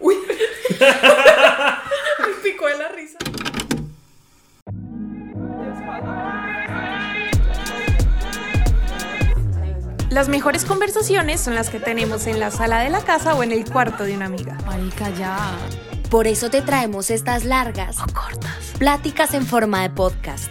Uy. Me picó de la risa. Las mejores conversaciones son las que tenemos en la sala de la casa o en el cuarto de una amiga. Marica, ya. Por eso te traemos estas largas O cortas. pláticas en forma de podcast.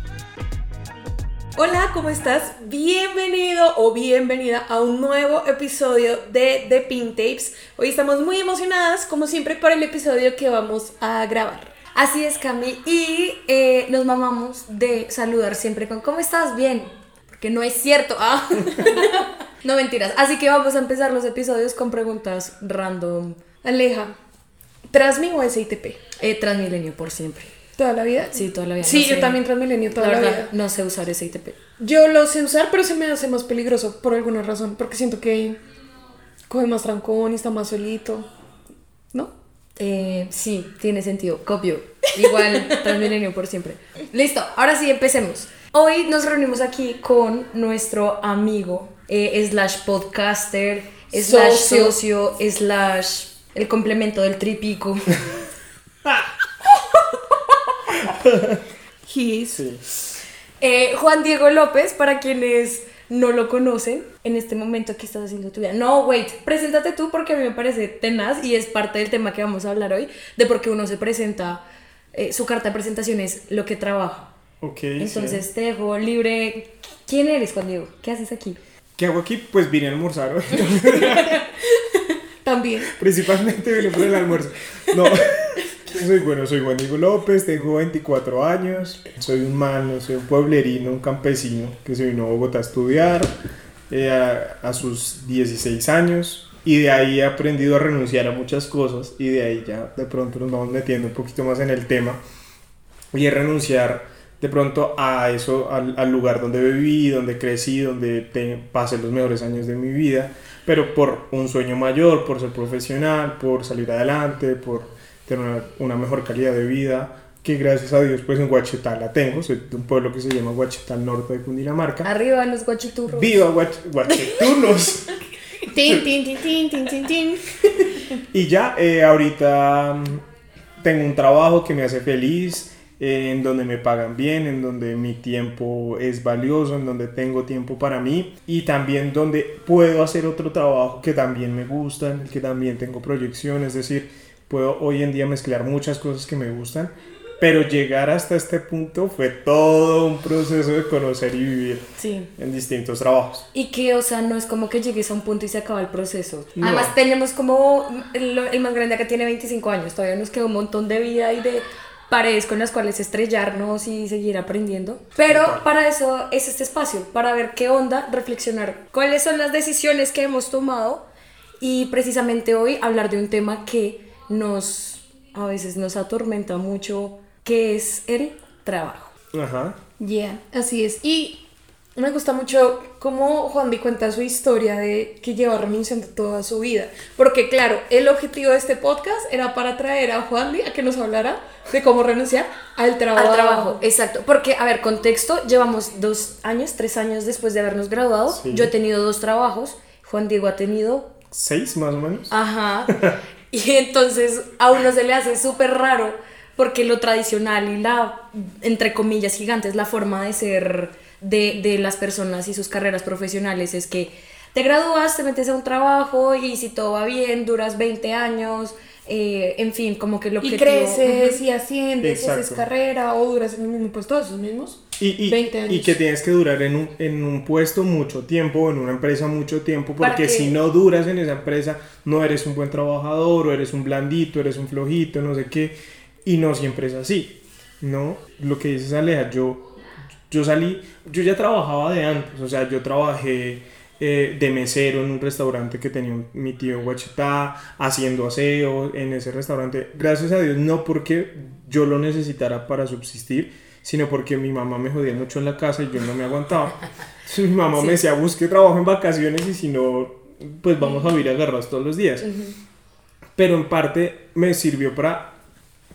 Hola, ¿cómo estás? Bienvenido o bienvenida a un nuevo episodio de The Pink Tapes. Hoy estamos muy emocionadas, como siempre, por el episodio que vamos a grabar. Así es, Cami, y eh, nos mamamos de saludar siempre con ¿Cómo estás? Bien. Porque no es cierto. Ah. no mentiras. Así que vamos a empezar los episodios con preguntas random. Aleja, ¿Transmi o SITP? Eh, Transmilenio por siempre. ¿Toda la vida? Sí, toda la vida. Sí, No yo sé. también Transmilenio toda La la, verdad, vida. no sé usar ese ITP. Yo lo sé usar, pero se me hace más peligroso por alguna razón. Porque siento que coge más trancón y está más solito. ¿No? Eh, sí, tiene sentido. Copio. Igual Transmilenio por siempre. Listo, ahora sí, empecemos. Hoy nos reunimos aquí con nuestro amigo, eh, slash podcaster, slash Socio. socio, slash el complemento del tripico. His. Eh, Juan Diego López, para quienes no lo conocen, en este momento, ¿qué estás haciendo tu vida? No, wait, preséntate tú porque a mí me parece tenaz y es parte del tema que vamos a hablar hoy, de por qué uno se presenta, eh, su carta de presentación es lo que trabaja. Ok. Entonces sí. te dejo libre. ¿Quién eres, Juan Diego? ¿Qué haces aquí? ¿Qué hago aquí? Pues vine a almorzar hoy. También. Principalmente vine por el almuerzo. No. Soy bueno, soy Juan Diego López, tengo 24 años, soy un mano, soy un pueblerino, un campesino que se vino a Bogotá a estudiar eh, a, a sus 16 años y de ahí he aprendido a renunciar a muchas cosas y de ahí ya de pronto nos vamos metiendo un poquito más en el tema y es renunciar de pronto a eso, al, al lugar donde viví, donde crecí, donde te, pasé los mejores años de mi vida, pero por un sueño mayor, por ser profesional, por salir adelante, por tener una, una mejor calidad de vida, que gracias a Dios pues en Guachetá la tengo, soy de un pueblo que se llama Guachetá, norte de Cundinamarca. Arriba los guachiturros. ¡Viva Guach Guachetunos! Tin, tin, tin, tin, tin, tin, tin. Y ya, eh, ahorita mm, tengo un trabajo que me hace feliz, eh, en donde me pagan bien, en donde mi tiempo es valioso, en donde tengo tiempo para mí y también donde puedo hacer otro trabajo que también me gusta, en el que también tengo proyección, es decir, puedo hoy en día mezclar muchas cosas que me gustan. Pero llegar hasta este punto fue todo un proceso de conocer y vivir Sí. en distintos trabajos. Y que, o sea, no es como que llegues a un punto y se acaba el proceso. No. Además, tenemos como el, el más grande que tiene 25 años. Todavía nos queda un montón de vida y de paredes con las cuales estrellarnos y seguir aprendiendo. Pero para eso es este espacio, para ver qué onda, reflexionar cuáles son las decisiones que hemos tomado y precisamente hoy hablar de un tema que nos, a veces nos atormenta mucho, que es el trabajo. Ajá. Yeah, así es. Y Me gusta mucho cómo Juan Di cuenta su historia de que lleva renunciando toda su vida. Porque claro, el objetivo de este podcast era para traer a Juan Di a que nos hablara de cómo renunciar al trabajo. Al trabajo, exacto. Porque, a ver, contexto, llevamos dos años, tres años después de habernos graduado. Sí. Yo he tenido dos trabajos, Juan Diego ha tenido ¿Seis más o menos? Ajá. Y entonces a uno se le hace súper raro porque lo tradicional y la, entre comillas, gigantes, la forma de ser de, de las personas y sus carreras profesionales es que te gradúas, te metes a un trabajo y si todo va bien, duras 20 años, eh, en fin, como que lo que Y creces y asciendes, haces carrera o duras en el mismo puesto, esos mismos. Y, y, 20 años. y que tienes que durar en un, en un puesto mucho tiempo, en una empresa mucho tiempo, porque que- si no duras en esa empresa, no eres un buen trabajador, o eres un blandito, eres un flojito, no sé qué, y no siempre es así, ¿no? Lo que dices Aleja, yo, yo salí, yo ya trabajaba de antes, o sea, yo trabajé eh, de mesero en un restaurante que tenía un- mi tío en haciendo aseo en ese restaurante, gracias a Dios, no porque yo lo necesitara para subsistir, sino porque mi mamá me jodía mucho en la casa y yo no me aguantaba. Entonces, mi mamá me decía, busque trabajo en vacaciones y si no, pues vamos a vivir agarrados todos los días. Pero en parte me sirvió para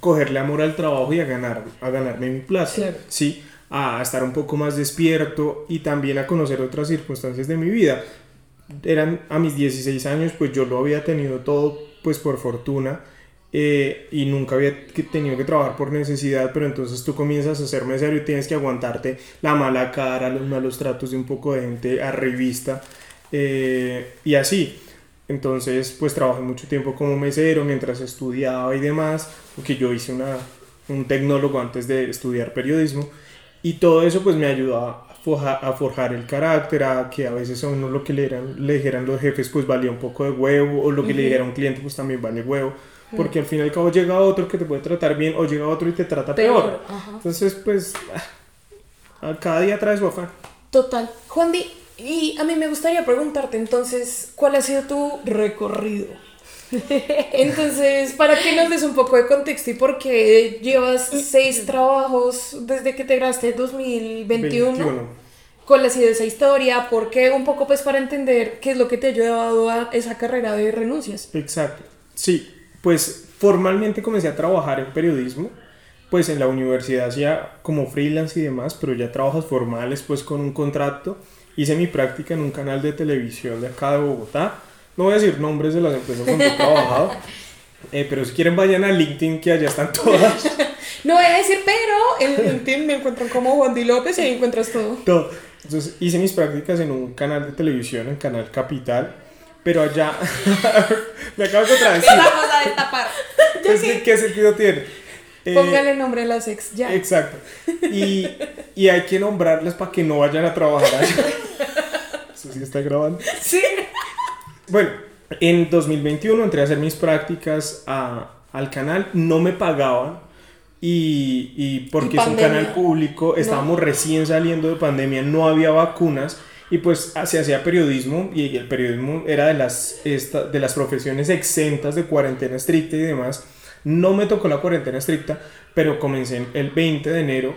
cogerle amor al trabajo y a, ganar, a ganarme mi plaza. Claro. Sí, a estar un poco más despierto y también a conocer otras circunstancias de mi vida. Eran a mis 16 años, pues yo lo había tenido todo, pues por fortuna. eh, y nunca había tenido que trabajar por necesidad, pero entonces tú comienzas a ser mesero y tienes que aguantarte la mala cara, los malos tratos de un poco de gente arribista eh, y así. Entonces, pues trabajé mucho tiempo como mesero mientras estudiaba y demás, porque yo hice una, un tecnólogo antes de estudiar periodismo y todo eso pues me ayudó a, forja- a forjar el carácter, a que a veces a uno lo que le, eran- le dijeran los jefes pues valía un poco de huevo o lo que le dijera un cliente pues también vale huevo. Porque al fin y al cabo llega otro que te puede tratar bien o llega otro y te trata peor. Peor. Entonces pues a cada día trae su afán. Total. Juan Di, y a mí me gustaría preguntarte entonces, ¿cuál ha sido tu recorrido? Entonces, para que nos des un poco de contexto y por qué llevas seis trabajos desde que te graduaste en 2021. 21. ¿Cuál ha sido esa historia? ¿Por qué? Un poco pues para entender qué es lo que te ha llevado a esa carrera de renuncias. Exacto. Sí, pues formalmente comencé a trabajar en periodismo, pues en la universidad hacía como freelance y demás, pero ya trabajos formales pues con un contrato. Hice mi práctica en un canal de televisión de acá de Bogotá. No voy a decir nombres de las empresas donde he trabajado, eh, pero si quieren vayan a LinkedIn que allá están todas. No voy a decir, pero en LinkedIn me encuentran como Juan Di López y ahí encuentras todo. todo. Entonces hice mis prácticas en un canal de televisión, en Canal Capital, pero allá me acabo de contradecir. Vamos a destapar. Pues, ¿qué- ¿Qué sentido tiene? Eh, Póngale nombre a las ex, ya. Exacto. Y, y hay que nombrarlas para que no vayan a trabajar allá. Eso sí está grabando. Sí. Bueno, en 2021 entré a hacer mis prácticas a- al canal. No me pagaban. Y, y porque Y es un canal público, estábamos recién saliendo de pandemia, no había vacunas. Y pues se hacía periodismo y el periodismo era de las, esta- de las profesiones exentas de cuarentena estricta y demás. No me tocó la cuarentena estricta, pero comencé en- el 20 de enero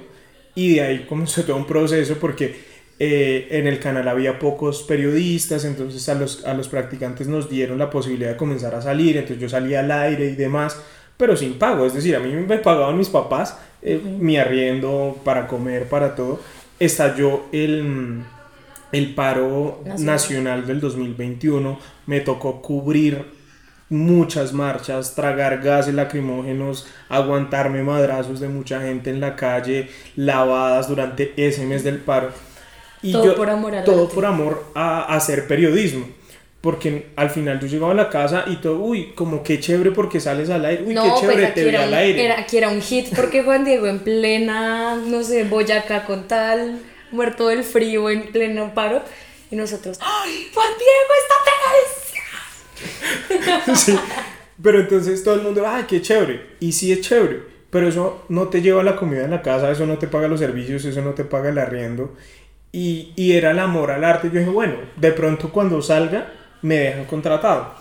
y de ahí comenzó todo un proceso porque eh, en el canal había pocos periodistas, entonces a los, a los practicantes nos dieron la posibilidad de comenzar a salir, entonces yo salía al aire y demás, pero sin pago, es decir, a mí me pagaban mis papás eh, mi arriendo para comer, para todo. Estalló el, el paro Nacional. nacional del 2021, me tocó cubrir muchas marchas, tragar gases lacrimógenos, aguantarme madrazos de mucha gente en la calle, lavadas durante ese mes del paro. Y Todo por amor al Todo arte. por amor a, a hacer periodismo. Porque al final yo llegaba a la casa y todo, uy, como qué chévere porque sales al aire, uy, no, qué chévere pues te era, al aire. era- aquí era un hit porque Juan Diego en plena, no sé, Boyacá con tal, muerto del frío en pleno paro. Y nosotros, ¡ay, Juan Diego está pegadísimo! Sí. Pero entonces todo el mundo, ay, qué chévere. Y sí es chévere, pero eso no te lleva la comida en la casa, eso no te paga los servicios, eso no te paga el arriendo. Y, y era el amor al arte. Yo dije, bueno, de pronto cuando salga me dejan contratado.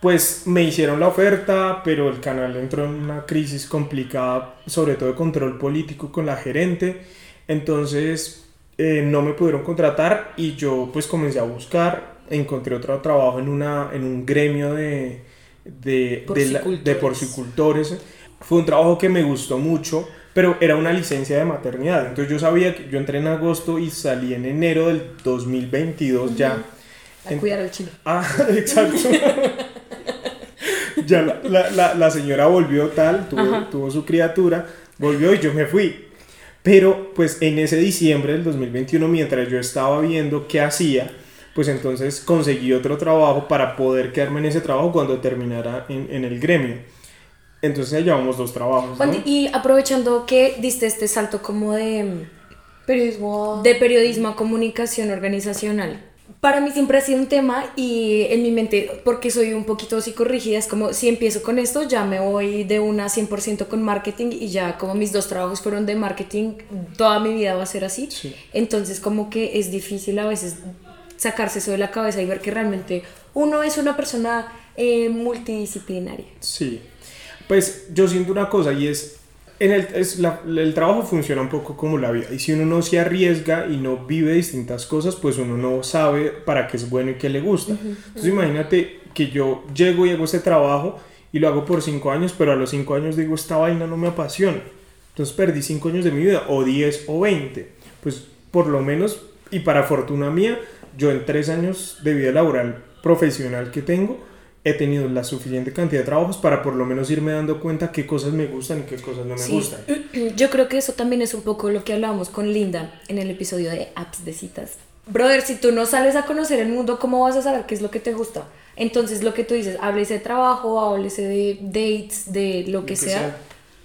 Pues me hicieron la oferta, pero el canal entró en una crisis complicada, sobre todo de control político con la gerente. Entonces eh, no me pudieron contratar y yo pues comencé a buscar, encontré otro trabajo en, una, en un gremio de, de, de, la- de porcicultores. Fue un trabajo que me gustó mucho, pero era una licencia de maternidad. Entonces yo sabía que yo entré en agosto y salí en enero del 2022 ya. A cuidar al chino. Ah, exacto. ya la, la- la- la señora volvió tal, tuvo, tuvo su criatura, volvió y yo me fui. Pero pues en ese diciembre del 2021, mientras yo estaba viendo qué hacía, pues entonces conseguí otro trabajo para poder quedarme en ese trabajo cuando terminara en, en el gremio. Entonces ya llevamos dos trabajos. Y aprovechando que diste este salto como de, Periodismo. de periodismo a comunicación organizacional. Para mí siempre ha sido un tema y en mi mente, porque soy un poquito psicorrígida, es como si empiezo con esto, ya me voy de una 100% con marketing y ya como mis dos trabajos fueron de marketing, toda mi vida va a ser así. Sí. Entonces como que es difícil a veces sacarse eso de la cabeza y ver que realmente uno es una persona eh, multidisciplinaria. Sí, pues yo siento una cosa y es, en el, es la- el trabajo funciona un poco como la vida y si uno no se arriesga y no vive distintas cosas, pues uno no sabe para qué es bueno y qué le gusta. Entonces imagínate que yo llego y hago este trabajo y lo hago por cinco años, pero a los cinco años digo, esta vaina no me apasiona. Entonces perdí cinco años de mi vida, o 10 o 20. Pues por lo menos, y para fortuna mía, yo en tres años de vida laboral profesional que tengo, he tenido la suficiente cantidad de trabajos para por lo menos irme dando cuenta qué cosas me gustan y qué cosas no me Sí. gustan. Yo creo que eso también es un poco lo que hablábamos con Linda en el episodio de apps de citas. Brother, si tú no sales a conocer el mundo, ¿cómo vas a saber qué es lo que te gusta? Entonces, lo que tú dices, háblese de trabajo, háblese de dates, de lo que, que sea.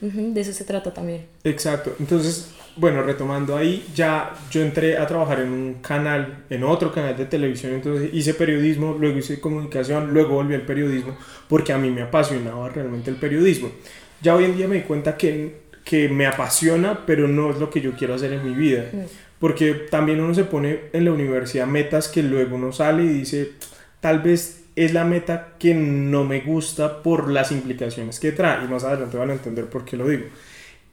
sea. Ujú, de eso se trata también. Exacto. Entonces, bueno, retomando ahí, ya yo entré a trabajar en un canal, en otro canal de televisión, entonces hice periodismo, luego hice comunicación, luego volví al periodismo, porque a mí me apasionaba realmente el periodismo. Ya hoy en día me di cuenta que, que me apasiona, pero no es lo que yo quiero hacer en mi vida. Porque también uno se pone en la universidad metas que luego uno sale y dice, tal vez es la meta que no me gusta por las implicaciones que trae. Y más adelante van a entender por qué lo digo.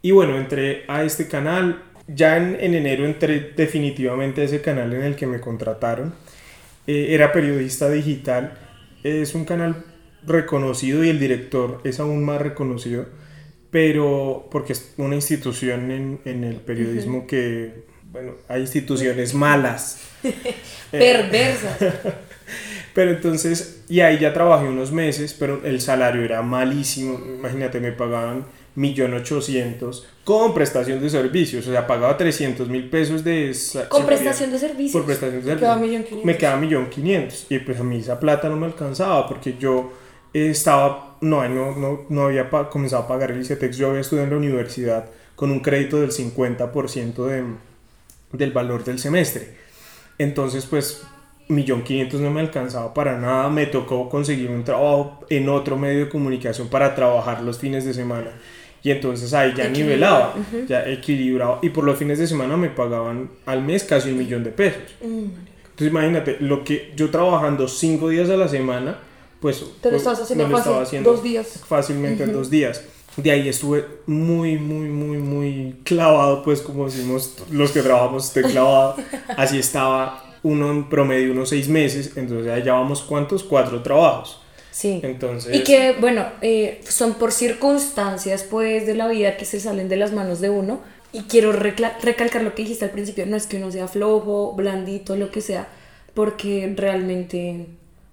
Y bueno, entré a este canal. Ya en, en enero entré definitivamente a ese canal en el que me contrataron. Eh, era periodista digital. Es un canal reconocido y el director es aún más reconocido. Pero porque es una institución en, en el periodismo que, bueno, hay instituciones malas. Perversa. Pero entonces, y ahí ya trabajé unos meses, pero el salario era malísimo. Imagínate, me pagaban 1.800.000 con prestación de servicios. O sea, pagaba 300 mil pesos de... Con prestación de servicios. Por prestación de servicios. 1.500.000. Me quedaba 1.500.000. Y pues a mí esa plata no me alcanzaba porque yo eh, estaba... No, no, no, no había comenzado a pagar el ICETEX. Yo había estudiado en la universidad con un crédito del 50% de, del valor del semestre. Entonces, pues, millón quinientos no me alcanzaba para nada. Me tocó conseguir un trabajo en otro medio de comunicación para trabajar los fines de semana. Y entonces ahí ya nivelaba, ya equilibraba. Y por los fines de semana me pagaban al mes casi un millón de pesos. Entonces imagínate, lo que yo trabajando cinco días a la semana, pues... Te lo pues, estabas haciendo me lo fácil, estaba haciendo dos días. Fácilmente en dos días. De ahí estuve muy, muy, muy, muy clavado, pues como decimos los que trabajamos, estoy clavado. Así estaba uno en promedio unos seis meses, entonces allá vamos cuántos, cuatro trabajos. Sí. Entonces... Y que, bueno, eh, son por circunstancias, pues, de la vida que se salen de las manos de uno. Y quiero recalcar lo que dijiste al principio, no es que uno sea flojo, blandito, lo que sea, porque realmente,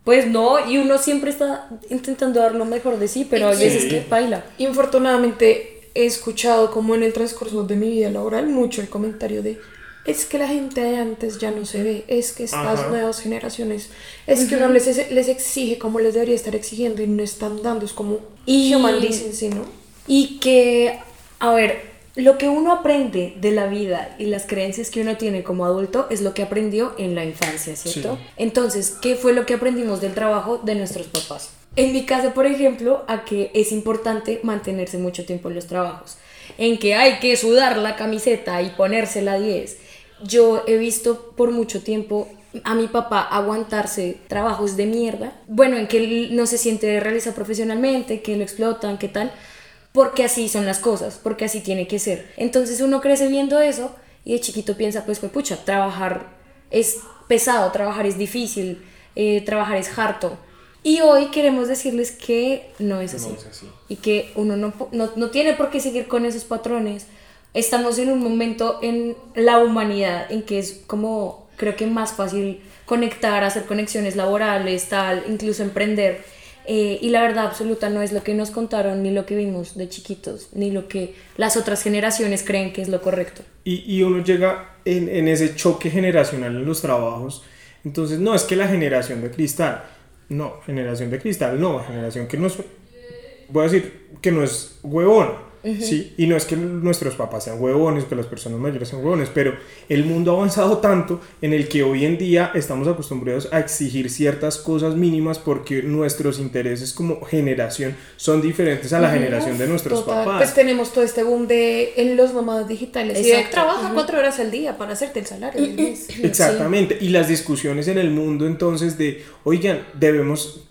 pues no, y uno siempre está intentando dar lo mejor de sí, pero hay Sí. veces que baila. Infortunadamente he escuchado como en el transcurso de mi vida laboral mucho el comentario de es que la gente de antes ya no se ve, es que estas Ajá. nuevas generaciones, es que uno les, les exige como les debería estar exigiendo y no están dando, es como Y- human decency, ¿no? Y que, a ver, lo que uno aprende de la vida y las creencias que uno tiene como adulto es lo que aprendió en la infancia, ¿cierto? Sí. Entonces, ¿qué fue lo que aprendimos del trabajo de nuestros papás? En mi caso, por ejemplo, a que es importante mantenerse mucho tiempo en los trabajos. En que hay que sudar la camiseta y ponérsela 10. Yo he visto por mucho tiempo a mi papá aguantarse trabajos de mierda. Bueno, en que él no se siente realizado profesionalmente, que lo explotan, qué tal porque así son las cosas, porque así tiene que ser. Entonces uno crece viendo eso y de chiquito piensa, pues, fue pucha, trabajar es pesado, trabajar es difícil, eh, trabajar es harto. Y hoy queremos decirles que no es así. No es así. Y que uno no, no, no tiene por qué seguir con esos patrones. Estamos en un momento en la humanidad en que es como, creo que más fácil conectar, hacer conexiones laborales, tal, incluso emprender. Eh, y la verdad absoluta no es lo que nos contaron, ni lo que vimos de chiquitos, ni lo que las otras generaciones creen que es lo correcto. Y, y uno llega en, en ese choque generacional en los trabajos. Entonces, no es que la generación de cristal, no, generación de cristal, no, generación que no es, voy a decir, que no es huevona, ¿sí? Y no es que nuestros papás sean huevones, que las personas mayores sean huevones, pero el mundo ha avanzado tanto en el que hoy en día estamos acostumbrados a exigir ciertas cosas mínimas porque nuestros intereses como generación son diferentes a la generación de nuestros Total, papás. Pues tenemos todo este boom de en los nómadas digitales. Y trabaja cuatro horas al día para hacerte el salario del mes. Exactamente, y las discusiones en el mundo entonces de, oigan, debemos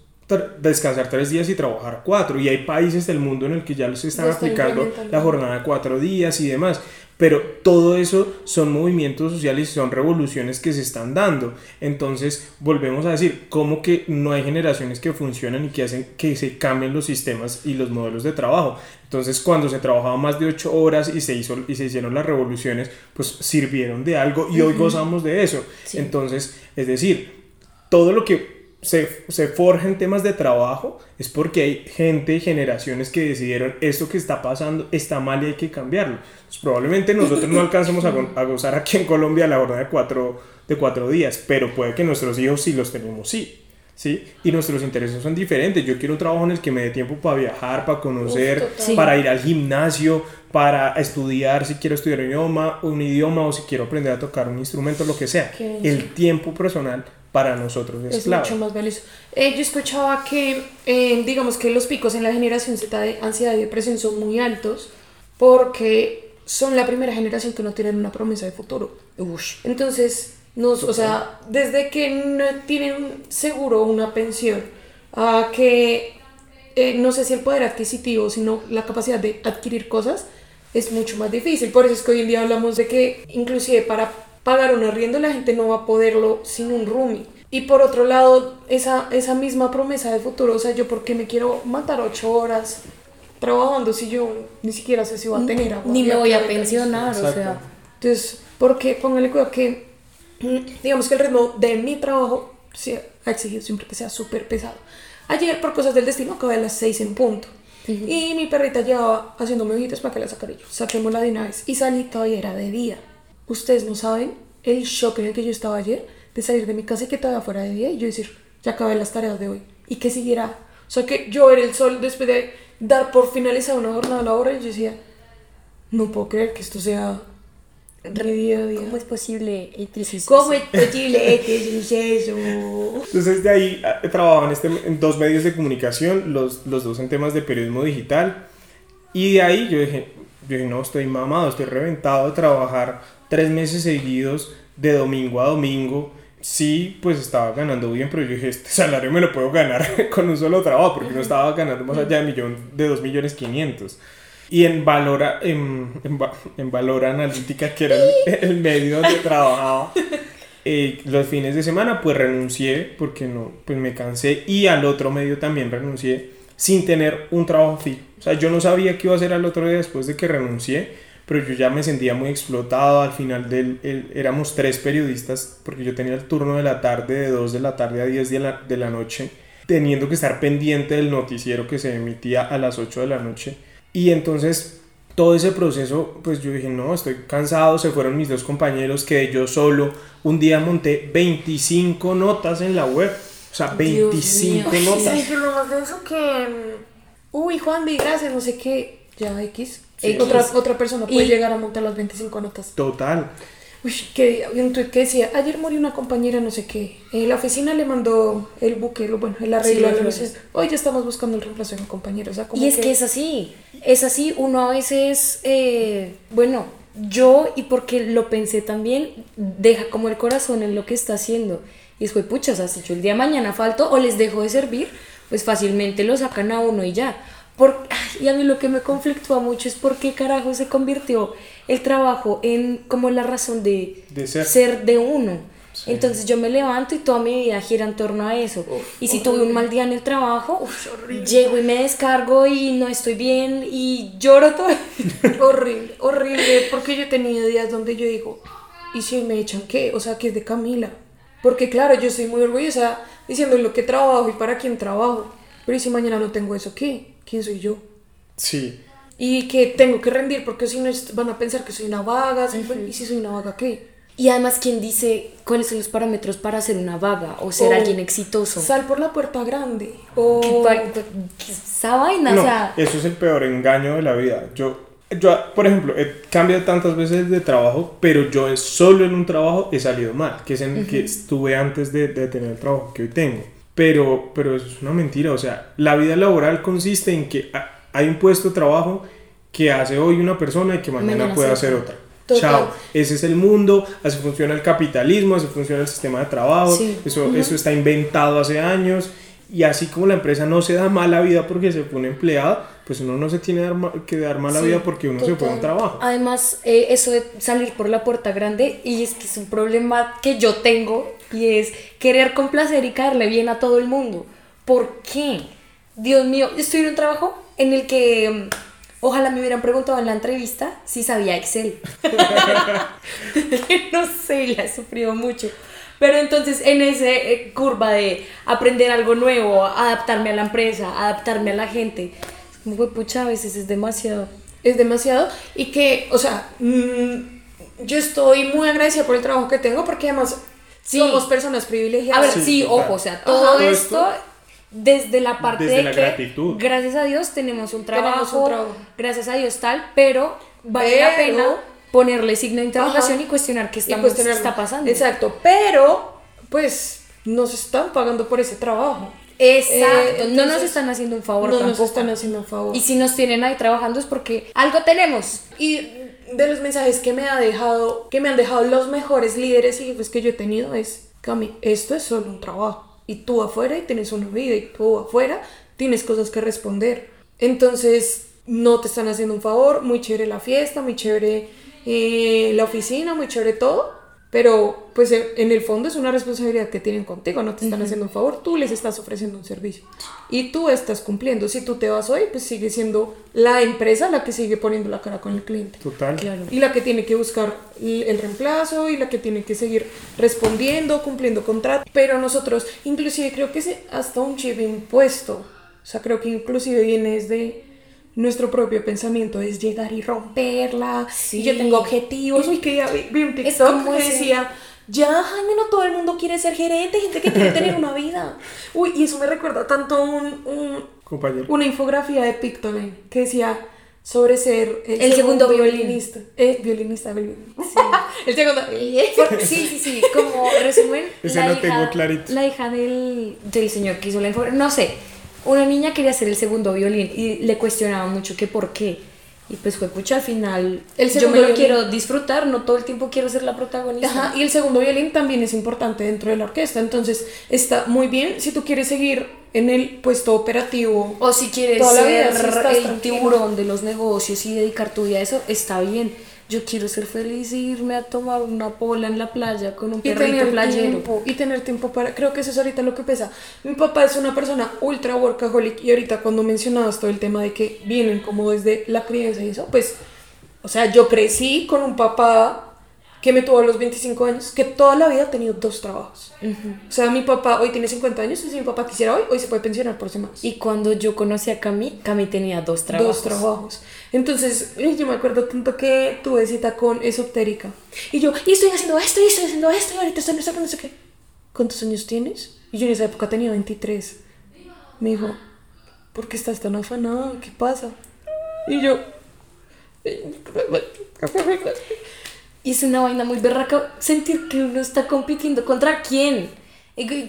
descansar tres días y trabajar cuatro, y hay países del mundo en el que ya los están aplicando la jornada de cuatro días y demás, pero todo eso son movimientos sociales y son revoluciones que se están dando, entonces volvemos a decir, ¿cómo que no hay generaciones que funcionan y que hacen que se cambien los sistemas y los modelos de trabajo? Entonces, cuando se trabajaba más de ocho horas y se, hizo, y se hicieron las revoluciones, pues sirvieron de algo y hoy gozamos de eso. Entonces, es decir, todo lo que se, se forja en temas de trabajo es porque hay gente, generaciones que decidieron esto que está pasando está mal y hay que cambiarlo. Pues probablemente nosotros no alcancemos a, go- a gozar aquí en Colombia la jornada de cuatro, de cuatro días, pero puede que nuestros hijos sí los tenemos, sí. ¿Sí? Y nuestros intereses son diferentes. Yo quiero un trabajo en el que me dé tiempo para viajar, para conocer, para ir al gimnasio, para estudiar, si quiero estudiar un idioma, un idioma o si quiero aprender a tocar un instrumento, lo que sea. El tiempo personal para nosotros es, es mucho más valioso. Eh, yo escuchaba que, eh, digamos que los picos en la generación Z de ansiedad y depresión son muy altos porque son la primera generación que no tienen una promesa de futuro. Entonces, nos, o sea, desde que no tienen seguro una pensión, a que eh, no sé si el poder adquisitivo, sino la capacidad de adquirir cosas, es mucho más difícil. Por eso es que hoy en día hablamos de que inclusive para pagar un arriendo la gente no va a poderlo sin un roomie. Y por otro lado, esa, esa misma promesa de futuro, o sea, yo por qué me quiero matar ocho horas trabajando si yo ni siquiera sé si voy a tener agua Ni me voy a pensionar, o sea. entonces, porque póngale cuidado que, mm, digamos que el ritmo de mi trabajo se ha exigido siempre que sea súper pesado. Ayer, por cosas del destino, acabé a las 6 en punto. Y mi perrita llevaba haciéndome ojitos para que la sacara yo. Saquémosla de una vez. Y salí todavía era de día. Ustedes no saben el shock en el que yo estaba ayer de salir de mi casa y que todavía fuera de día y yo decir, ya acabé las tareas de hoy. Y que siguiera. O sea, que yo ver el sol después de dar por finalizar una jornada laboral y yo decía, no puedo creer que esto sea de día a día. ¿Cómo es posible este suceso? ¿Cómo es posible este suceso? Entonces de ahí ah, trabajaban este, en dos medios de comunicación, los, los dos en temas de periodismo digital. Y de ahí yo dije, yo no, estoy mamado, estoy reventado de trabajar tres meses seguidos, de domingo a domingo. Sí, pues estaba ganando bien, pero yo dije, este salario me lo puedo ganar con un solo trabajo, porque no estaba ganando más allá de, millón, de 2 millones 500. Y en Valora, en, en, en Analítica, que era el, el medio donde trabajaba, eh, los fines de semana pues renuncié porque no, pues me cansé y al otro medio también renuncié sin tener un trabajo fijo. O sea, yo no sabía qué iba a hacer al otro día después de que renuncié, pero yo ya me sentía muy explotado. Al final del, el- éramos tres periodistas porque yo tenía el turno de la tarde de 2 de la tarde a 10 de la, de la noche, teniendo que estar pendiente del noticiero que se emitía a las 8 de la noche. Y entonces todo ese proceso, pues yo dije, no, estoy cansado, se fueron mis dos compañeros, quedé yo solo. Un día monté 25 notas en la web. O sea, 25 notas. Sí, pero más de eso que. Uy, Juan, di gracias, no sé qué. Ya, X. X. Otra, otra persona puede Y- llegar a montar las 25 notas. Total. Uy, que había un tuit que decía, ayer murió una compañera, no sé qué. Eh, la oficina le mandó el buque, lo- bueno, el arreglo. Sí, oficina. Hoy ya estamos buscando el reemplazo de un compañero. O sea, como Y es que es así, es así, uno a veces, eh, bueno, yo y porque lo pensé también, deja como el corazón en lo que está haciendo. Y después, pucha, o sea, si yo el día de mañana falto o les dejo de servir, pues fácilmente lo sacan a uno y ya. Por, y a mí lo que me conflictúa mucho es por qué carajo se convirtió el trabajo en como la razón de, De ser. de uno. Entonces yo me levanto y toda mi vida gira en torno a eso. y si tuve un mal día en el trabajo, llego y me descargo y no estoy bien y lloro todo. horrible, horrible, porque yo he tenido días donde yo digo, ¿y si me echan qué? O sea, que es de Camila. Porque claro, yo soy muy orgullosa diciendo lo que trabajo y para quién trabajo. Pero ¿y si mañana no tengo eso qué? ¿Quién soy yo? Sí. Y que tengo que rendir porque si no van a pensar que soy una vaga. ¿Y si soy una vaga qué? Y además, ¿quién dice cuáles son los parámetros para ser una vaga o ser O alguien exitoso? Sal por la puerta grande. O... ¿Qué qué- Esa vaina, No, o sea, eso es el peor engaño de la vida. Yo, yo, por ejemplo, he cambiado tantas veces de trabajo, pero yo solo en un trabajo he salido mal, que es en el que estuve antes de, de tener el trabajo que hoy tengo. Pero, pero eso es una mentira. O sea, la vida laboral consiste en que ha- hay un puesto de trabajo que hace hoy una persona y que mañana, Mañana puede hace hacer otra. Total. Chao. Ese es el mundo, así funciona el capitalismo, así funciona el sistema de trabajo. Sí. Eso, eso está inventado hace años. Y así como la empresa no se da mala vida porque se fue un empleado, pues uno no se tiene que dar mala vida porque uno se fue a un trabajo. Además, eh, eso de salir por la puerta grande, y es que es un problema que yo tengo, y es querer complacer y caerle bien a todo el mundo. ¿Por qué? Dios mío, estoy en un trabajo en el que mm, ojalá me hubieran preguntado en la entrevista si sabía Excel. no sé, la he sufrido mucho. Pero entonces en esa curva de aprender algo nuevo, adaptarme a la empresa, adaptarme a la gente, es como, "Güey, pucha, a veces es demasiado. es demasiado y que, o sea, mm, yo estoy muy agradecida por el trabajo que tengo porque además Sí. somos personas A privilegiadas. ver, Sí, ojo, o sea, todo Todo esto esto desde la parte desde de la que, gratitud. gracias a Dios, tenemos un trabajo, Tenemos un trabajo. gracias a Dios tal, pero vale la Pero- pena ponerle signo de interrogación Ajá. y cuestionar qué Y estamos, cuestionarlo. está pasando. Exacto, pero pues nos están pagando por ese trabajo. Exacto, Eh, no nos entonces, están haciendo un favor no tampoco. nos están haciendo un favor. Y si nos tienen ahí trabajando es porque algo tenemos. Y de los mensajes que me ha dejado, que me han dejado los mejores líderes y jefes que yo he tenido es, Cami, esto es solo un trabajo. Y tú afuera y tienes una vida y tú afuera tienes cosas que responder. Entonces, no te están haciendo un favor, muy chévere la fiesta, muy chévere eh, la oficina, muy chévere todo. Pero, pues en en el fondo es una responsabilidad que tienen contigo, no te están haciendo un favor, tú les estás ofreciendo un servicio. Y tú estás cumpliendo. Si tú te vas hoy, pues sigue siendo la empresa la que sigue poniendo la cara con el cliente. Total. Y la que tiene que buscar el el reemplazo y la que tiene que seguir respondiendo, cumpliendo contrato. Pero nosotros, inclusive creo que es hasta un chip impuesto. O sea, creo que inclusive viene desde nuestro propio pensamiento, es llegar y romperla. Sí. Y yo tengo objetivos. Uy, que ya vi, vi un TikTok como que decía... Ya, Jaime, no todo el mundo quiere ser gerente, gente que quiere tener una vida. Uy, y eso me recuerda tanto un, un- Compañero. una infografía de Pictoline que decía sobre ser El segundo violín. violinista. Eh, violinista, violín. el segundo. Sí, sí, sí, como resumen, Ese la, lo hija, tengo clarito. la hija del, del señor que hizo la infografía, no sé, una niña quería hacer el segundo violín y le cuestionaba mucho que por qué. Y pues fue pucha, al final El yo me lo violín. quiero disfrutar, no todo el tiempo quiero ser la protagonista. Ajá, y el segundo violín también es importante dentro de la orquesta. Entonces, está muy bien si tú quieres seguir en el puesto operativo. O si quieres Toda la ser vida, si estás el tranquilo. tiburón de los negocios y dedicar tu vida a eso, está bien. Yo quiero ser feliz e irme a tomar una pola en la playa con un y perrito tener playero. tiempo y tener tiempo para creo que eso es ahorita lo que pesa mi papá es una persona ultra workaholic y ahorita cuando mencionabas todo el tema de que vienen como desde la crianza y eso pues o sea yo crecí con un papá que me tuvo a los 25 años que toda la vida ha tenido dos trabajos o sea mi papá hoy tiene 50 años y si mi papá quisiera hoy hoy se puede pensionar por semanas Y cuando yo conocí a Cami, Cami tenía dos trabajos. Dos trabajos. Entonces, yo me acuerdo tanto que tuve cita con esotérica. Y yo, y estoy haciendo esto, y estoy haciendo esto, y ahorita estoy haciendo no sé qué. ¿Cuántos años tienes? Y yo en esa época tenía 23. Me dijo, ¿por qué estás tan afanada? ¿Qué pasa? Y yo... Y es una vaina muy berraca sentir que uno está compitiendo contra quién.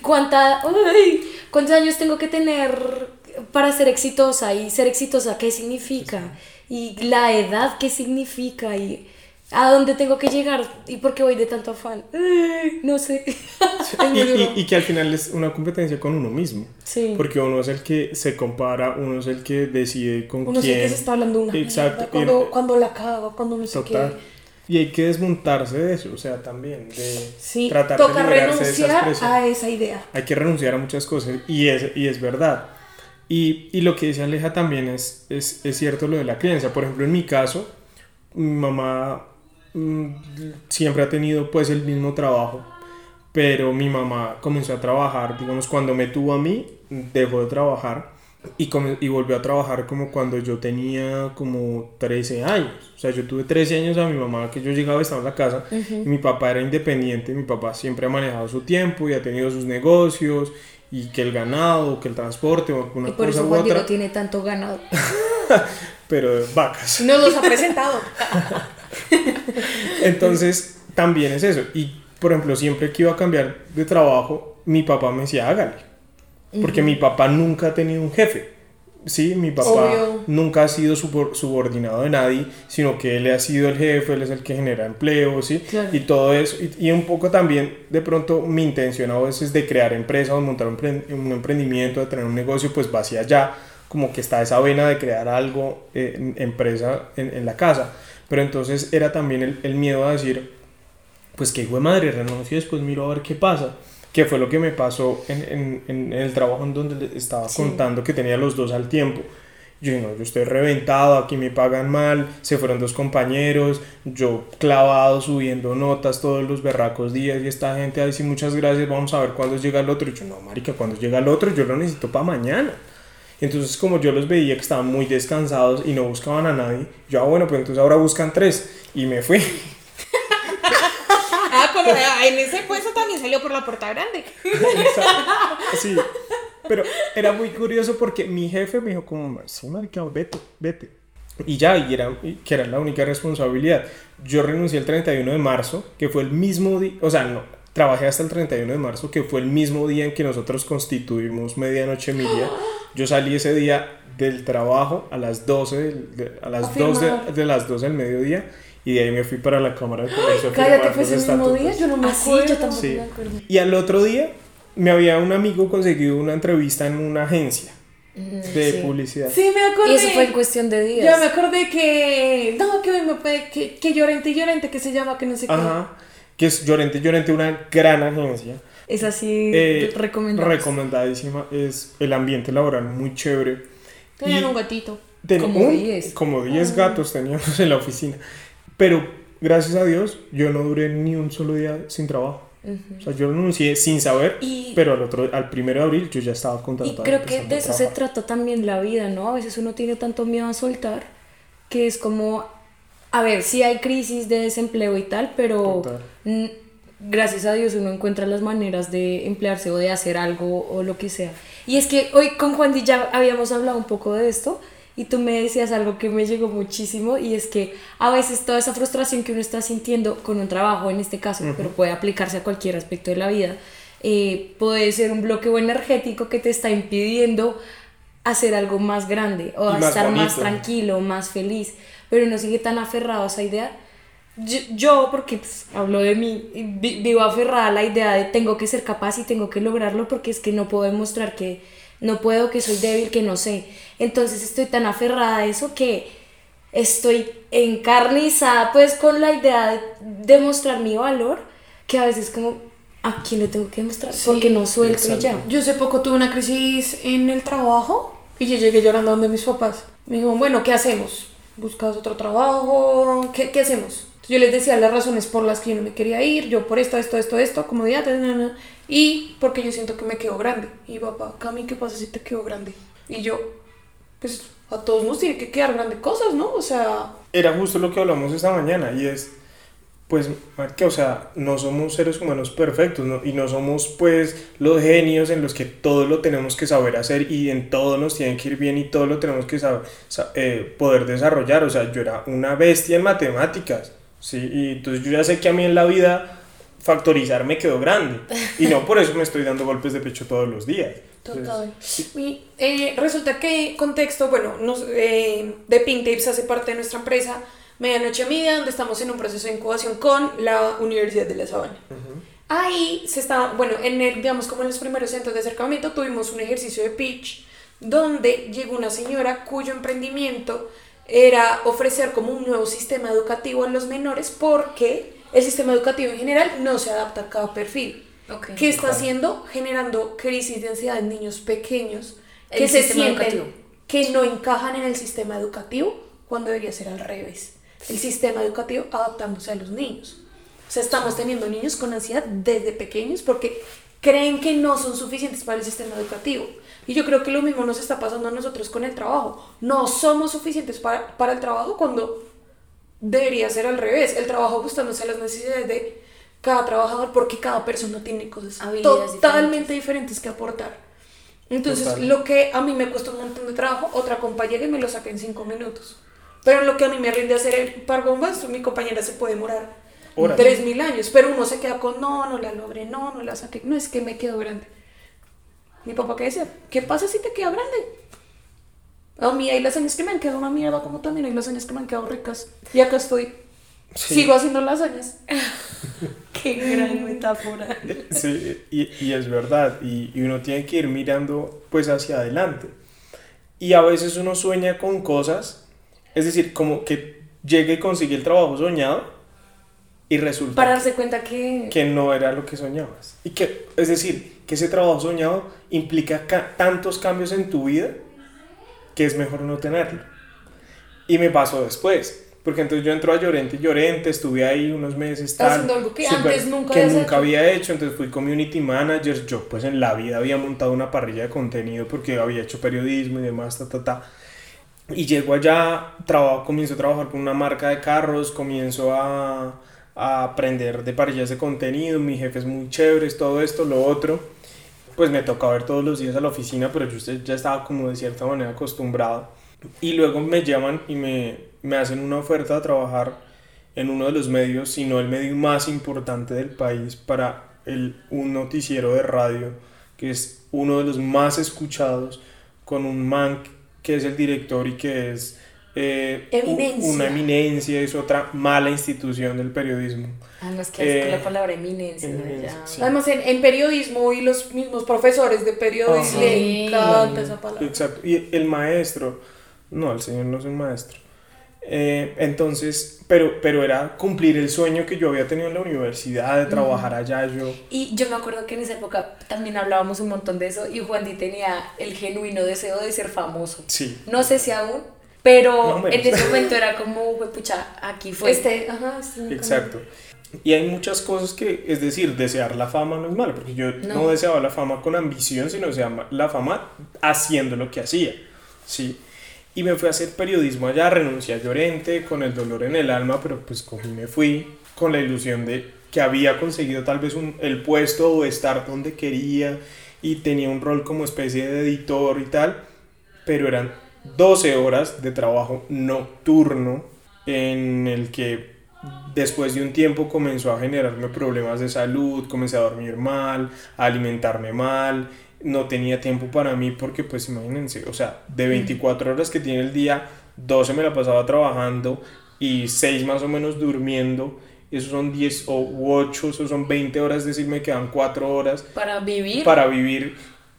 Cuánta, ay, ¿Cuántos años tengo que tener para ser exitosa? Y ser exitosa, ¿qué significa? Y la edad, ¿qué significa? Y ¿A dónde tengo que llegar? ¿Y por qué voy de tanto afán? Ay, no sé. Y, y- y que al final es una competencia con uno mismo. Sí. Porque uno es el que se compara, uno es el que decide con Uno quién. sé que se está hablando una Exacto. mierda, cuando, cuando la cago, cuando no sé Total. qué. Y hay que desmontarse de eso, o sea, también de Sí, tratar toca de liberarse de esa renunciar expresión. a esa idea. Hay que renunciar a muchas cosas y es, y es verdad. Y, y lo que dice Aleja también es, es, es cierto lo de la crianza. Por ejemplo, en mi caso, mi mamá mm, siempre ha tenido pues el mismo trabajo, pero mi mamá comenzó a trabajar, digamos, cuando me tuvo a mí, dejó de trabajar y, y volvió a trabajar como cuando yo tenía como 13 años. O sea, yo tuve 13 años a mi mamá que yo llegaba, estaba en la casa y mi papá era independiente, mi papá siempre ha manejado su tiempo y ha tenido sus negocios y que el ganado, que el transporte o alguna Y por cosa eso u Juan otra, Diego tiene tanto ganado. pero vacas. No los ha presentado. Entonces, también es eso. Y, por ejemplo, siempre que iba a cambiar de trabajo, mi papá me decía, hágale. Porque mi papá nunca ha tenido un jefe. Sí, mi papá Obvio. nunca ha sido subor- subordinado de nadie, sino que él ha sido el jefe, él es el que genera empleo, ¿sí? Claro. Y todo eso. Y, y un poco también, de pronto, mi intención a veces de crear empresa o montar un, empre- un emprendimiento, de tener un negocio, pues va hacia allá. Como que está esa vena de crear algo, eh, en- empresa en, en la casa. Pero entonces era también el, el miedo a decir, pues que hijo de madre, renuncio y después miro a ver qué pasa. Que fue lo que me pasó en, en, en el trabajo en donde les estaba contando que tenía los dos al tiempo. Yo no, yo estoy reventado, aquí me pagan mal, se fueron dos compañeros, yo clavado subiendo notas todos los berracos días y esta gente, ay sí, muchas gracias, vamos a ver cuándo llega el otro. Y yo, no, marica, cuando llega el otro, yo lo necesito para mañana. Entonces, como yo los veía que estaban muy descansados y no buscaban a nadie, yo, ah, bueno, pues entonces ahora buscan tres. Y me fui. En ese puesto también salió por la puerta grande. Sí, pero era muy curioso porque mi jefe me dijo como, vete, vete. Y ya, y era, y que era la única responsabilidad. Yo renuncié el 31 de marzo, que fue el mismo día, o sea, no, trabajé hasta el 31 de marzo, que fue el mismo día en que nosotros constituimos Medianoche Emilia. Yo salí ese día del trabajo a las 12, del- de- a las A 2 de, de las 12 del mediodía, y de ahí me fui para la Cámara de Comercio. a Cállate, fue ese mismo día, yo no me Ah, sí, acuerdo. yo tampoco Sí. me acuerdo. Y al otro día me había un amigo conseguido una entrevista en una agencia de sí. publicidad. Sí, me acordé. Y eso fue en cuestión de días. Ya me acordé que. No, que me que, que llorente, llorente, que se llama, que no sé qué. Ajá. Que es Llorente Llorente, una gran agencia. Es así Eh, recomendadísima. Es el ambiente laboral muy chévere. Tenían Y un gatito. ten- Como un- 10. Como 10 gatos teníamos en la oficina. Pero gracias a Dios, yo no duré ni un solo día sin trabajo. O sea, yo renuncié sin saber, Y- pero al otro, al primero de abril yo ya estaba Y contratado. creo que de eso se trata también la vida, ¿no? A veces uno tiene tanto miedo a soltar que es como, a ver, sí hay crisis de desempleo y tal, pero gracias a Dios uno encuentra las maneras de emplearse o de hacer algo o lo que sea. Y es que hoy con Juan Di ya habíamos hablado un poco de esto y tú me decías algo que me llegó muchísimo y es que a veces toda esa frustración que uno está sintiendo con un trabajo en este caso, pero puede aplicarse a cualquier aspecto de la vida, eh, puede ser un bloqueo energético que te está impidiendo hacer algo más grande o más estar más bonito. tranquilo, más feliz, pero no sigue tan aferrado a esa idea. Yo, yo, porque pues, hablo de mí, vi- vivo aferrada a la idea de tengo que ser capaz y tengo que lograrlo porque es que no puedo demostrar que no puedo, que soy débil, que no sé. Entonces estoy tan aferrada a eso que estoy encarnizada pues con la idea de demostrar mi valor que a veces como a quién le tengo que demostrar porque no suelto y ya. Yo hace poco tuve una crisis en el trabajo y yo llegué llorando donde mis papás. Me dijo, bueno, ¿qué hacemos? ¿Buscas otro trabajo? ¿Qué, qué hacemos? Entonces yo les decía las razones por las que yo no me quería ir, yo por esto, esto, esto, esto, comodidad, y porque yo siento que me quedo grande. Y papá, Cami, ¿qué pasa si te quedo grande? Y yo, pues a todos nos tiene que quedar grande cosas, ¿no? O sea, Era justo lo que hablamos esta mañana y es, pues, marica, o sea, no somos seres humanos perfectos ¿no? y no somos, pues, los genios en los que todo lo tenemos que saber hacer y en todo nos tiene que ir bien y todo lo tenemos que saber, sa- eh, poder desarrollar. O sea, yo era una bestia en matemáticas, ¿sí? Y entonces yo ya sé que a mí en la vida factorizar me quedó grande y no por eso me estoy dando golpes de pecho todos los días. Entonces, Total. Y eh, resulta que contexto, bueno, nos, eh, The Pink Tapes hace parte de nuestra empresa. Medianoche Media, donde estamos en un proceso de incubación con la Universidad de La Sabana. Ahí se está, bueno, en el, digamos como en los primeros centros de acercamiento tuvimos un ejercicio de pitch donde llegó una señora cuyo emprendimiento era ofrecer como un nuevo sistema educativo a los menores porque el sistema educativo en general no se adapta a cada perfil. Ok. ¿Qué está haciendo? Generando crisis de ansiedad en niños pequeños El que se sienten educativo. que no encajan en el sistema educativo cuando debería ser al revés. El sistema educativo adaptándose a los niños. O sea, estamos teniendo niños con ansiedad desde pequeños porque creen que no son suficientes para el sistema educativo. Y yo creo que lo mismo nos está pasando a nosotros con el trabajo. No somos suficientes para, para el trabajo cuando debería ser al revés. El trabajo ajustándose a las necesidades de cada trabajador porque cada persona tiene cosas Habilidades totalmente diferentes que aportar. Entonces, Total. lo que a mí me cuesta un montón de trabajo, otra compañera y me lo saca en cinco minutos. Pero lo que a mí me rinde hacer el par bombas, mi compañera se puede demorar tres mil años. Pero uno se queda con, no, no la logré, no, no la saqué. No, es que me quedo grande. Mi papá, ¿qué decía? ¿Qué pasa si te queda grande? A mí hay lasañas que me han quedado una mierda, como también hay lasañas que me han quedado ricas. Y acá estoy. Sí. Sigo haciendo lasañas. Qué gran metáfora. Sí, y, y es verdad, y, y uno tiene que ir mirando pues hacia adelante. Y a veces uno sueña con cosas, es decir, como que llegue y consigue el trabajo soñado y resulta Para darse cuenta que... que no era lo que soñabas. Y que, es decir, que ese trabajo soñado implica ca- tantos cambios en tu vida que es mejor no tenerlo. Y me pasó después. Porque entonces yo entro a Llorente, Llorente, estuve ahí unos meses, tal. Haciendo algo que súper- antes nunca que nunca hecho. había hecho. Entonces fui community manager. Yo pues en la vida había montado una parrilla de contenido porque había hecho periodismo y demás, ta, ta, ta. Y llego allá, trabajo, comienzo a trabajar con una marca de carros, comienzo a, a aprender de parrillas de contenido, mi jefe es muy chévere, es todo esto, lo otro. Pues me toca ver todos los días a la oficina, pero yo ya estaba como de cierta manera acostumbrado. Y luego me llaman y me, me hacen una oferta de trabajar en uno de los medios, si no el medio más importante del país, para el, un noticiero de radio, que es uno de los más escuchados, con un man que es el director y que es eh, Eminencia. una eminencia, es otra mala institución del periodismo. Además que hace con Eh, la palabra eminencia. ¿no? eminencia, Ya. sí. Además, en, en periodismo y los mismos profesores de periodismo Ajá. le encanta esa palabra. Exacto. Y el maestro, no, el señor no es un maestro. Eh, entonces, pero, pero era cumplir el sueño que yo había tenido en la universidad, de trabajar allá, yo... Y yo me acuerdo que en esa época también hablábamos un montón de eso y Juan Di tenía el genuino deseo de ser famoso. Sí. No sé si aún, pero en ese momento era como, "Jue pucha, aquí fue. Este, ajá, este, Exacto. Y hay muchas cosas que, es decir, desear la fama no es malo, porque yo no, No. deseaba la fama con ambición, sino deseaba la fama haciendo lo que hacía, ¿sí? Y me fui a hacer periodismo allá, renuncié a Llorente con el dolor en el alma, pero pues cogí me fui con la ilusión de que había conseguido tal vez un, el puesto o estar donde quería y tenía un rol como especie de editor y tal, pero eran 12 horas de trabajo nocturno en el que después de un tiempo comenzó a generarme problemas de salud, comencé a dormir mal, a alimentarme mal, no tenía tiempo para mí porque pues imagínense, o sea, de 24 horas que tiene el día, 12 me la pasaba trabajando y 6 más o menos durmiendo, esos son 10 o 8, esos son 20 horas, es decir, me quedan 4 horas Para vivir. para vivir,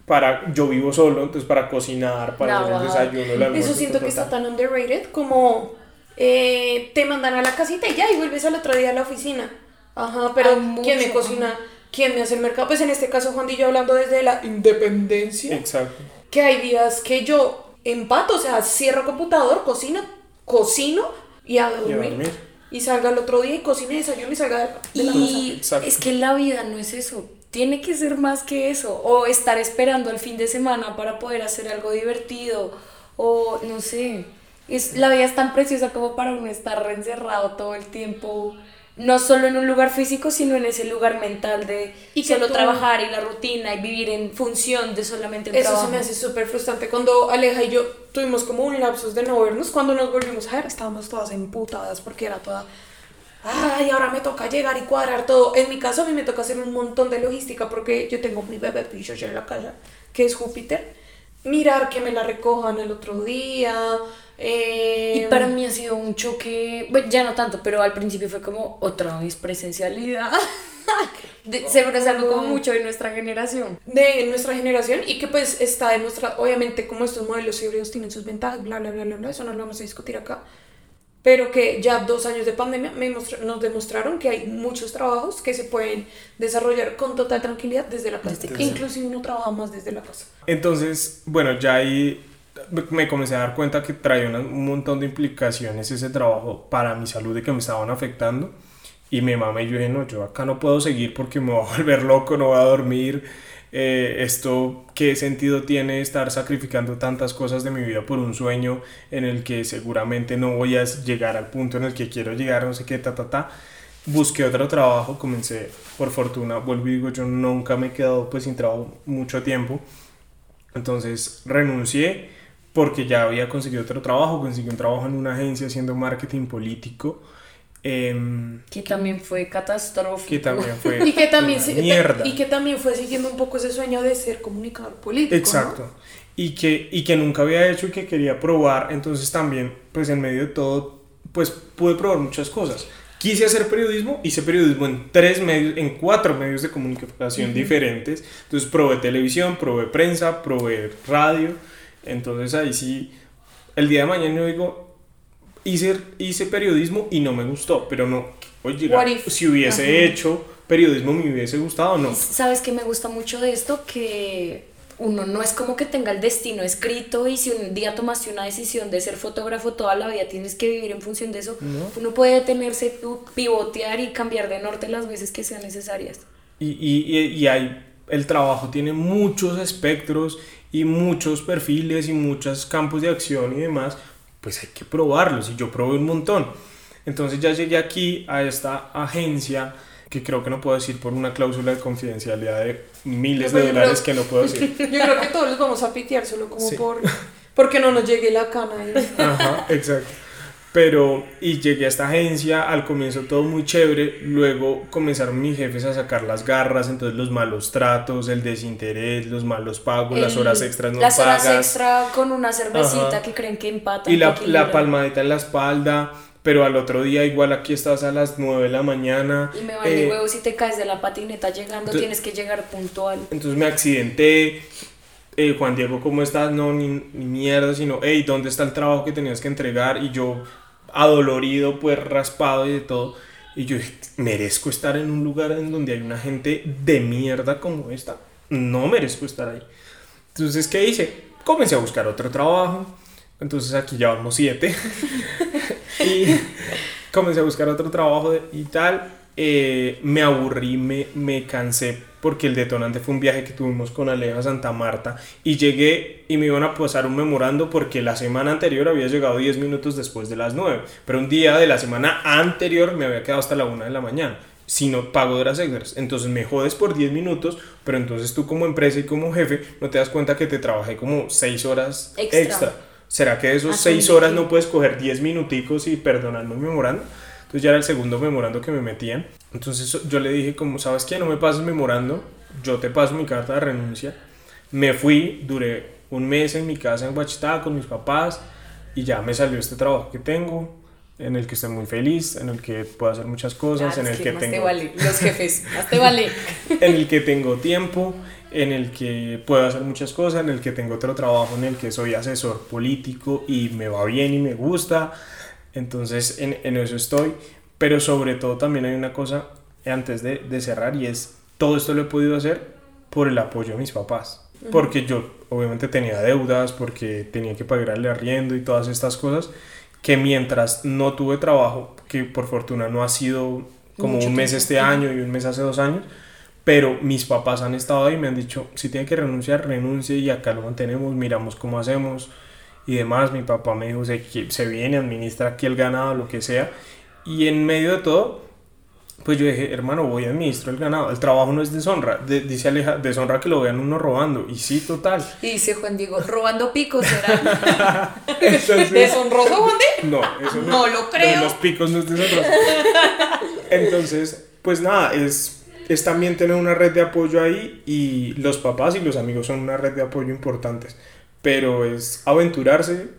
para, yo vivo solo, entonces para cocinar, para hacer el desayuno, el almuerzo, Eso siento ta, que ta, está ta. tan underrated como eh, te mandan a la casita y ya, y vuelves al otro día a la oficina. Ajá, pero Hay mucho, ¿quién me cocina? ¿Quién me hace el mercado? Pues en este caso, Juan y yo hablando desde la independencia. Exacto. que hay días que yo empato, o sea, cierro computador, cocino, cocino y a dormir. Y, dormir. salga el otro día y cocine, desayuno y salga de, de la casa. Y Exacto. es que la vida no es eso. Tiene que ser más que eso. O estar esperando el fin de semana para poder hacer algo divertido. O no sé. Es, la vida es tan preciosa como para uno estar encerrado todo el tiempo. No solo en un lugar físico, sino en ese lugar mental de Y que solo tú- trabajar y la rutina y vivir en función de solamente el Eso trabajo. se me hace súper frustrante. Cuando Aleja y yo tuvimos como un lapsus de no vernos, cuando nos volvimos a ver, estábamos todas emputadas porque era toda. Ay, ahora me toca llegar y cuadrar todo. En mi caso, a mí me toca hacer un montón de logística porque yo tengo mi bebé pillo en la casa, que es Júpiter. Mirar que me la recojan el otro día, Eh, Y para mí ha sido un choque, bueno, ya no tanto, pero al principio fue como otra vez presencialidad. De- seguro es algo como mucho de nuestra generación. de nuestra generación y que pues está demostrado, obviamente como estos modelos híbridos tienen sus ventajas, bla, bla, bla, bla, bla, eso no lo vamos a discutir acá, pero que ya dos años de pandemia me nos demostraron que hay muchos trabajos que se pueden desarrollar con total tranquilidad desde la casa, inclusive uno trabaja más desde la casa. Entonces, bueno, ya ahí me comencé a dar cuenta que traía un montón de implicaciones ese trabajo para mi salud y que me estaban afectando. Y me mamé y yo dije, no, yo acá no puedo seguir porque me voy a volver loco, no voy a dormir. Eh, esto, ¿qué sentido tiene estar sacrificando tantas cosas de mi vida por un sueño en el que seguramente no voy a llegar al punto en el que quiero llegar, no sé qué, ta, ta, ta? Busqué otro trabajo, comencé, por fortuna, vuelvo y digo, yo nunca me he quedado pues sin trabajo mucho tiempo. Entonces renuncié porque ya había conseguido otro trabajo, conseguí un trabajo en una agencia haciendo marketing político, em, Que también fue catastrófico. que también fue Y que también, se- mierda. y que también fue siguiendo un poco ese sueño de ser comunicador político. ¿no? Exacto. Y que, y que nunca había hecho y que quería probar. Entonces también, pues en medio de todo, pues pude probar muchas cosas. Quise hacer periodismo, hice periodismo en tres medios, en cuatro medios de comunicación diferentes. Entonces probé televisión, probé prensa, probé radio. Entonces ahí sí, el día de mañana yo digo, hice, hice periodismo y no me gustó, pero no, oye, si hubiese hecho periodismo me hubiese gustado o no. ¿Sabes qué me gusta mucho de esto? Que uno no es como que tenga el destino escrito y si un día tomaste una decisión de ser fotógrafo toda la vida tienes que vivir en función de eso. Uno puede detenerse, pivotear y cambiar de norte las veces que sean necesarias. Y, y, y- y hay, el trabajo tiene muchos espectros y muchos perfiles y muchos campos de acción y demás, pues hay que probarlos y yo probé un montón. Entonces ya llegué aquí a esta agencia que creo que no puedo decir por una cláusula de confidencialidad de miles de dólares que no puedo decir. Yo creo que todos los vamos a pitear solo como Sí. por porque no nos llegue la cana. Ajá, exacto. Pero, y llegué a esta agencia, al comienzo todo muy chévere, luego comenzaron mis jefes a sacar las garras, entonces los malos tratos, el desinterés, los malos pagos, las horas extras no Las pagas. horas extra con una cervecita Ajá. que creen que empata. y la, la palmadita en la espalda, pero al otro día igual aquí estás a las 9 de la mañana. Y me vale eh, huevo si te caes de la patineta llegando, entonces- tienes que llegar puntual. Entonces me accidenté. eh, Juan Diego, ¿cómo estás? No, ni, ni mierda, sino, hey, ¿dónde está el trabajo que tenías que entregar? Y yo, adolorido, pues raspado y de todo. Y yo merezco estar en un lugar en donde hay una gente de mierda como esta. No merezco estar ahí. Entonces, ¿qué hice? Comencé a buscar otro trabajo. Entonces aquí ya vamos siete. y comencé a buscar otro trabajo y tal. Eh, me aburrí, me, me cansé porque el detonante fue un viaje que tuvimos con Aleja a Santa Marta y llegué y me iban a pasar un memorando porque la semana anterior había llegado 10 minutos después de las 9, pero un día de la semana anterior me había quedado hasta la 1 de la mañana. Si no pago de horas extras, entonces me jodes por 10 minutos, pero entonces tú como empresa y como jefe no te das cuenta que te trabajé como 6 horas Extra. extra. ¿Será que de esos Asumí 6 horas no puedes coger 10 minuticos y perdonarme el memorando? Entonces ya era el segundo memorando que me metían. Entonces yo le dije como, ¿sabes qué? No me pases memorando, yo te paso mi carta de renuncia. Me fui, duré un mes en mi casa en Guachitá con mis papás y ya me salió este trabajo que tengo, en el que estoy muy feliz, en el que puedo hacer muchas cosas, Ah, en el que más te tengo vale, los jefes, más te vale. en el que tengo tiempo, en el que puedo hacer muchas cosas, en el que tengo otro trabajo, en el que soy asesor político y me va bien y me gusta. Entonces en, en eso estoy. Pero sobre todo también hay una cosa antes de, de cerrar y es todo esto lo he podido hacer por el apoyo de mis papás. Porque yo obviamente tenía deudas, porque tenía que pagarle arriendo y todas estas cosas que mientras no tuve trabajo, que por fortuna no ha sido como Mucho un mes tiempo. este año y un mes hace dos años, pero mis papás han estado ahí y me han dicho, si tiene que renunciar, renuncie y acá lo mantenemos, miramos cómo hacemos y demás. Mi papá me dijo, se, se viene, administra aquí el ganado, lo que sea. Y en medio de todo, pues yo dije, hermano, voy a administrar el ganado. El trabajo no es deshonra. De- dice Aleja, deshonra que lo vean uno robando. Y sí, total. Y dice Juan Diego, robando picos será. Entonces, ¿Deshonroso, Juan de? no, eso no. No lo creo. los picos no es deshonroso. Entonces, pues nada, es, es también tener una red de apoyo ahí y los papás y los amigos son una red de apoyo importantes. Pero es aventurarse,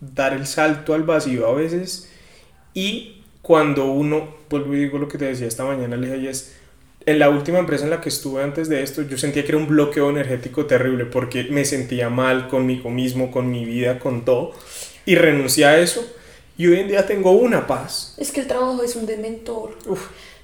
dar el salto al vacío a veces y cuando uno, vuelvo y digo lo que te decía esta mañana, Aleja, y es, en la última empresa en la que estuve antes de esto, yo sentía que era un bloqueo energético terrible porque me sentía mal conmigo mismo, con mi vida, con todo, y renuncié a eso. Y hoy en día tengo una paz. Es que el trabajo es un dementor.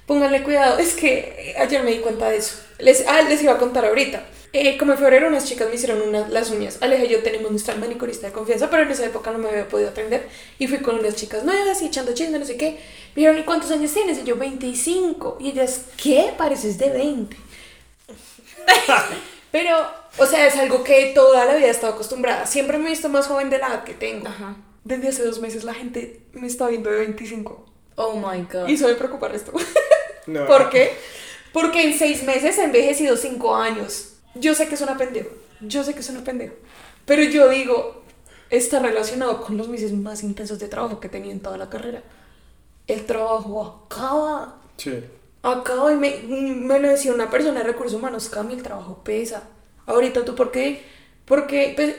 Pónganle cuidado, es que ayer me di cuenta de eso. Les, ah, les iba a contar ahorita. Eh, como en febrero unas chicas me hicieron unas, las uñas. Aleja y yo tenemos nuestra manicurista de confianza, pero en esa época no me había podido atender. Y fui con unas chicas nuevas y echando chisme, no sé qué. Me dijeron, ¿y cuántos años tienes? Y yo, 25. Y ellas, ¿qué? Pareces de 20. pero, o sea, es algo que toda la vida he estado acostumbrada. Siempre me he visto más joven de la edad que tengo. Desde hace dos meses la gente me está viendo de 25. Oh my god. Y eso me preocupa esto. No. ¿Por qué? Porque en seis meses he envejecido cinco años. Yo sé que es una pendejo. Yo sé que es una pendejo. Pero yo digo, está relacionado con los meses más intensos de trabajo que tenido en toda la carrera. El trabajo acaba. Sí. Acaba y me, me lo decía una persona de recursos humanos, Cami, el trabajo pesa. Ahorita tú, ¿por qué? Porque pues,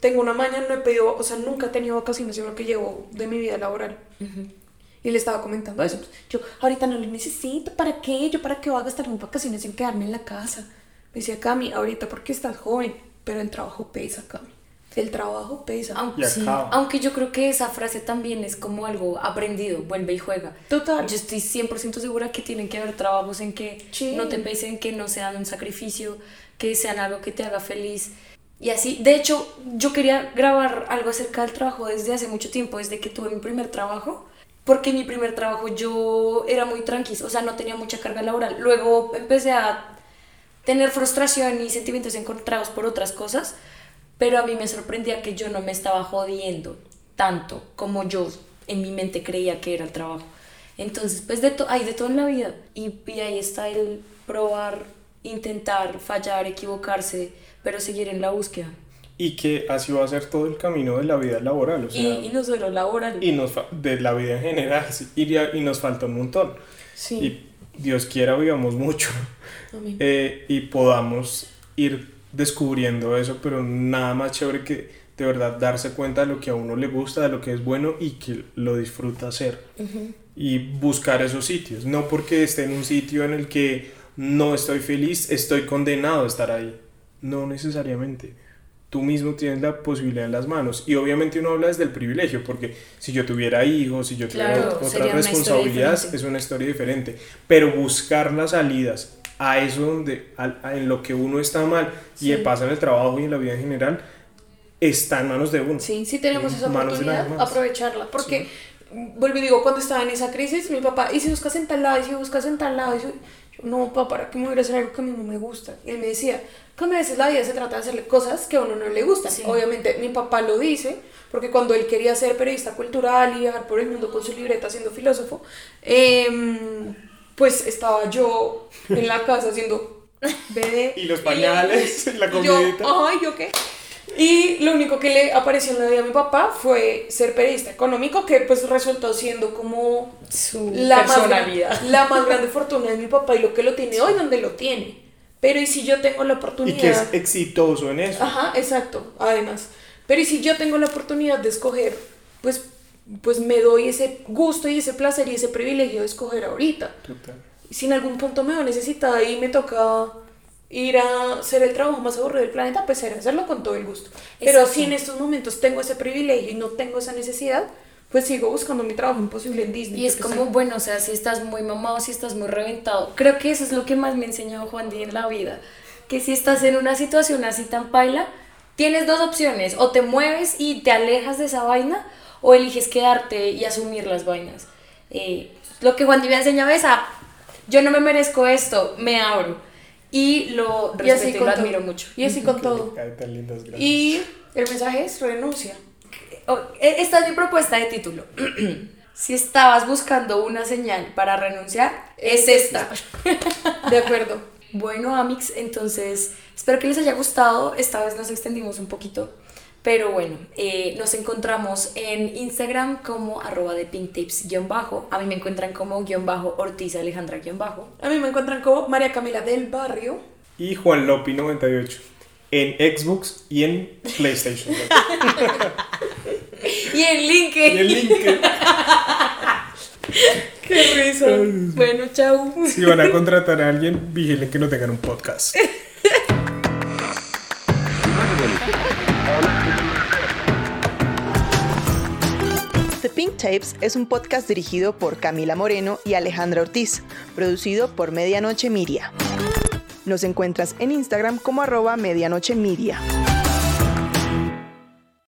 tengo una mañana, no he pedido, o sea, nunca he tenido vacaciones, yo lo que llevo de mi vida laboral. Y le estaba comentando eso. pues, Yo, ahorita no lo necesito, ¿para qué? Yo, ¿para qué voy a gastar mis vacaciones en quedarme en la casa? Me decía, Cami, ahorita porque estás joven, pero el trabajo pesa, Cami. El trabajo pesa. Aunque, sí, aunque yo creo que esa frase también es como algo aprendido, vuelve y juega. Total. Yo estoy 100% segura que tienen que haber trabajos en que Sí. no te pesen, que no sean un sacrificio, que sean algo que te haga feliz. Y así, de hecho, yo quería grabar algo acerca del trabajo desde hace mucho tiempo, desde que tuve mi primer trabajo, porque mi primer trabajo yo era muy tranquila, o sea, no tenía mucha carga laboral. Luego empecé a tener frustración y sentimientos encontrados por otras cosas, pero a mí me sorprendía que yo no me estaba jodiendo tanto como yo en mi mente creía que era el trabajo. Entonces, pues de hay de todo en la vida y, y ahí está el probar, intentar, fallar, equivocarse, pero seguir en la búsqueda. Y que así va a ser todo el camino de la vida laboral. O sea, y, y no solo laboral. y nos de la vida en general y, y nos falta un montón Sí. y Dios quiera vivamos mucho. Eh, y podamos ir descubriendo eso pero nada más chévere que de verdad darse cuenta de lo que a uno le gusta de lo que es bueno y que lo disfruta hacer. Y buscar esos sitios. No porque esté en un sitio en el que no estoy feliz estoy condenado a estar ahí. No necesariamente. Tú mismo tienes la posibilidad en las manos. Y obviamente uno habla desde el privilegio, porque si yo tuviera hijos, si yo tuviera Claro, otras responsabilidades, es una historia diferente. Pero buscar las salidas a eso donde, al- a- en lo que uno está mal y le pasa en el trabajo y en la vida en general, está en manos de uno. Sí, sí tenemos En esa de oportunidad, más. aprovecharla. Porque, vuelvo y digo, cuando estaba en esa crisis, mi papá, y si buscas en tal lado, y si buscas en tal lado, y si- yo, no, papá, ¿para qué me voy a hacer algo que a mí no me gusta? Y él me decía, que a veces la vida se trata de hacerle cosas que a uno no le gustan. Sí. Obviamente, mi papá lo dice, porque cuando él quería ser periodista cultural y viajar por el mundo con su libreta siendo filósofo, em, pues estaba yo en la casa haciendo bebé. Y los pañales, la y yo, comidita. Ay, ¿yo qué? Y lo único que le apareció en la vida a mi papá fue ser periodista económico, que pues resultó siendo como Su la más, personalidad. la más grande fortuna de mi papá y lo que lo tiene hoy, donde lo tiene. Pero ¿y si yo tengo la Y oportunidad? que es exitoso en eso. Ajá, exacto, además. Pero ¿y si yo tengo la oportunidad de escoger? Pues, pues me doy ese gusto y ese placer y ese privilegio de escoger ahorita. Total. Si en algún punto me veo necesitada y me toca ir a hacer el trabajo más aburrido del planeta, pues será hacerlo con todo el gusto. Pero Exacto. si en estos momentos tengo ese privilegio y no tengo esa necesidad, pues sigo buscando mi trabajo imposible en Disney. Y es como, bueno, o sea, si estás muy mamado, si estás muy reventado. Creo que eso es lo que más me ha enseñado Juan Di en la vida. Que si estás en una situación así tan paila, tienes dos opciones. O te mueves y te alejas de esa vaina, o eliges quedarte y asumir las vainas. Eh, lo que Juan ha enseñado es a, yo no me merezco esto, me abro. Y lo Y así respeto y, con lo todo. admiro mucho. Y así con todo. Lindas, gracias. Y el mensaje es renuncia. E- Esta es mi propuesta de título. si estabas buscando una señal para renunciar, es esta. De acuerdo. Bueno, Amix, entonces espero que les haya gustado. Esta vez nos extendimos un poquito. Pero bueno, eh, nos encontramos en Instagram como arroba de pinktapes guion bajo. A mí me encuentran como guion bajo Ortiz Alejandra guion bajo. A mí me encuentran como María Camila del Barrio. Y Juan Lopi 98 en Xbox y en PlayStation. Y en LinkedIn. Y el LinkedIn. Qué risa. Bueno, chao. Si van a contratar a alguien, vigilen que no tengan un podcast. The Pink Tapes es un podcast dirigido por Camila Moreno y Alejandra Ortiz, producido por Medianoche Media. Nos encuentras en Instagram como arroba medianoche media.